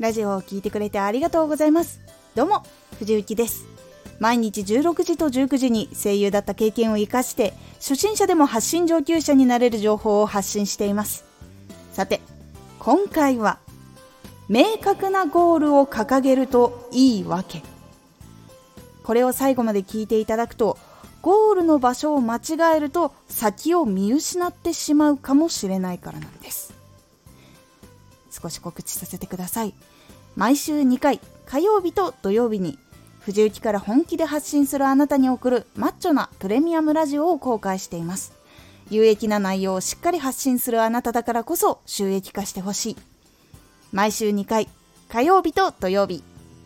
ラジオを聴いてくれてありがとうございます。どうも藤幸です。毎日16時と19時に声優だった経験を生かして初心者でも発信上級者になれる情報を発信しています。さて今回は明確なゴールを掲げるといいわけ。これを最後まで聞いていただくとゴールの場所を間違えると先を見失ってしまうかもしれないからなんです。少し告知させてください。毎週2回火曜日と土曜日に藤雪から本気で発信するあなたに送るマッチョなプレミアムラジオを公開しています。有益な内容をしっかり発信するあなただからこそ収益化してほしい。毎週2回火曜日と土曜日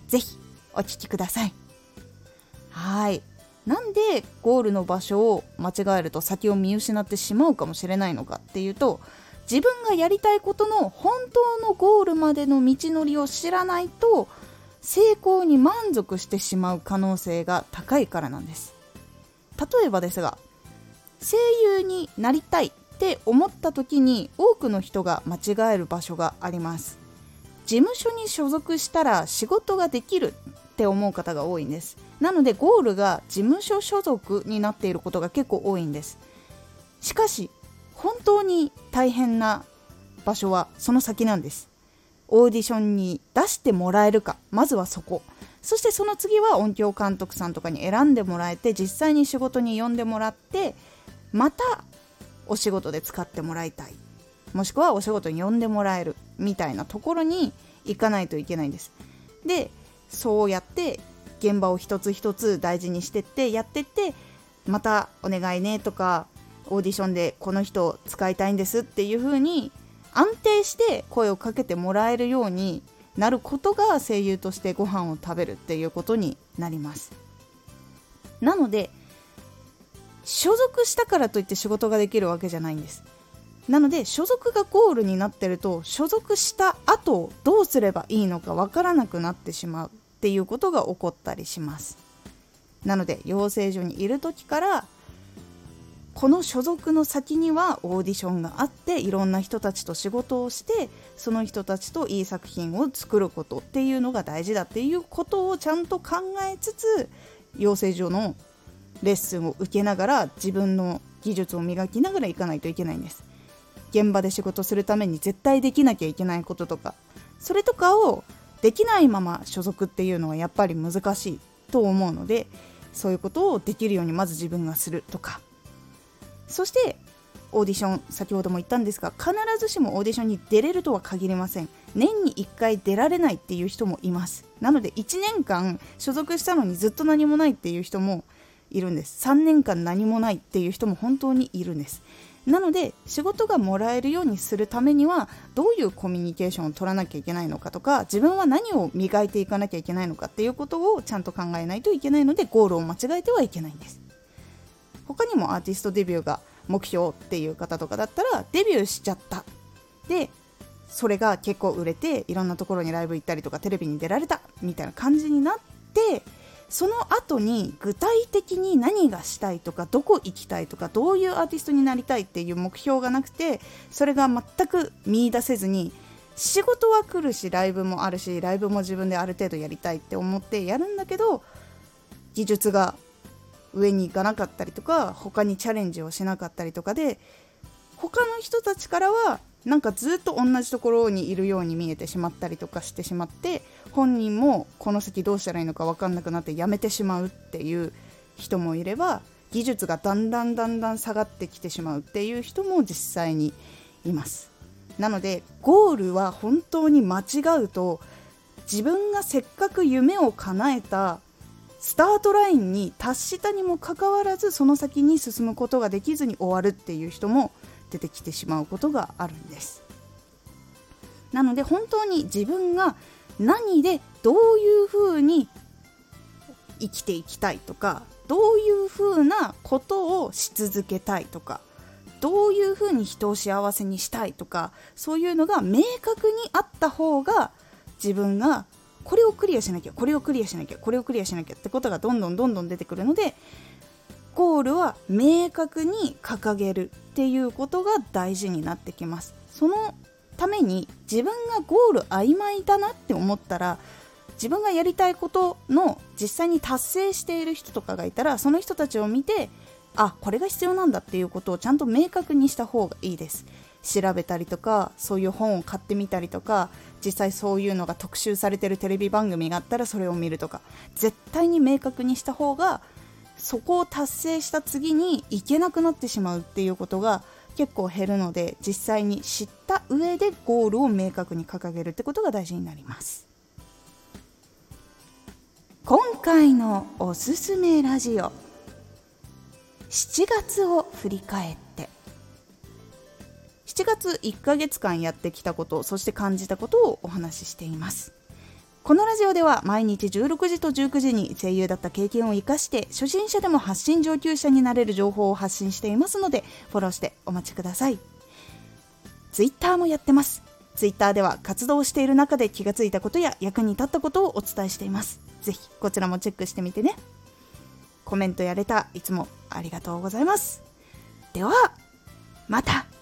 ぜひお聴きください。はい。なんでゴールの場所を間違えると先を見失ってしまうかもしれないのかっていうと自分がやりたいことの本当のゴールまでの道のりを知らないと成功に満足してしまう可能性が高いからなんです。例えばですが声優になりたいって思った時に多くの人が間違える場所があります。事務所に所属したら仕事ができるって思う方が多いんです。なのでゴールが事務所所属になっていることが結構多いんです。しかし本当に大変な場所はその先なんです。オーディションに出してもらえるかまずはそこ。そしてその次は音響監督さんとかに選んでもらえて実際に仕事に呼んでもらってまたお仕事で使ってもらいたい。もしくはお仕事に呼んでもらえるみたいなところに行かないといけないんです。でそうやって現場を一つ一つ大事にしてってやってってまたお願いねとかオーディションでこの人を使いたいんですっていう風に安定して声をかけてもらえるようになることが声優としてご飯を食べるっていうことになります。なので所属したからといって仕事ができるわけじゃないんです。なので所属がゴールになってると所属した後どうすればいいのかわからなくなってしまうっていうことが起こったりします。なので養成所にいる時からこの所属の先にはオーディションがあっていろんな人たちと仕事をしてその人たちといい作品を作ることっていうのが大事だっていうことをちゃんと考えつつ養成所のレッスンを受けながら自分の技術を磨きながらいかないといけないんです現場で仕事するために絶対できなきゃいけないこととかそれとかをできないまま所属っていうのはやっぱり難しいと思うのでそういうことをできるようにまず自分がするとかそしてオーディション先ほども言ったんですが必ずしもオーディションに出れるとは限りません。年に1回出られないっていう人もいます。なので1年間所属したのにずっと何もないっていう人もいるんです。3年間何もないっていう人も本当にいるんです。なので仕事がもらえるようにするためにはどういうコミュニケーションを取らなきゃいけないのかとか自分は何を磨いていかなきゃいけないのかっていうことをちゃんと考えないといけないのでゴールを間違えてはいけないんです。他にもアーティストデビューが目標っていう方とかだったらデビューしちゃった。でそれが結構売れていろんなところにライブ行ったりとかテレビに出られたみたいな感じになってその後に具体的に何がしたいとかどこ行きたいとかどういうアーティストになりたいっていう目標がなくてそれが全く見いだせずに仕事は来るしライブもあるしライブも自分である程度やりたいって思ってやるんだけど技術が上に行かなかったりとか他にチャレンジをしなかったりとかで他の人たちからはなんかずっと同じところにいるように見えてしまったりとかしてしまって本人もこの先どうしたらいいのか分かんなくなってやめてしまうっていう人もいれば技術がだんだんだんだん下がってきてしまうっていう人も実際にいます。なのでゴールは本当に間違うと自分がせっかく夢を叶えたスタートラインに達したにもかかわらずその先に進むことができずに終わるっていう人も出てきてしまうことがあるんです。なので本当に自分が何でどういうふうに生きていきたいとかどういうふうなことをし続けたいとかどういうふうに人を幸せにしたいとかそういうのが明確にあった方が自分がこれをクリアしなきゃこれをクリアしなきゃこれをクリアしなきゃってことがどんどんどんどん出てくるのでゴールは明確に掲げるっていうことが大事になってきます。そのために自分がゴール曖昧だなって思ったら自分がやりたいことの実際に達成している人とかがいたらその人たちを見てあこれが必要なんだっていうことをちゃんと明確にした方がいいです。調べたりとかそういう本を買ってみたりとか実際そういうのが特集されてるテレビ番組があったらそれを見るとか。絶対に明確にした方がそこを達成した次に行けなくなってしまうっていうことが結構減るので実際に知った上でゴールを明確に掲げるってことが大事になります。今回のおすすめラジオ7月を振り返って。7月1ヶ月間やってきたことそして感じたことをお話ししています。このラジオでは毎日16時と19時に声優だった経験を生かして初心者でも発信上級者になれる情報を発信していますのでフォローしてお待ちください。Twitter もやってます。Twitter では活動している中で気がついたことや役に立ったことをお伝えしています。ぜひこちらもチェックしてみてね。コメントやれたいつもありがとうございます。ではまた。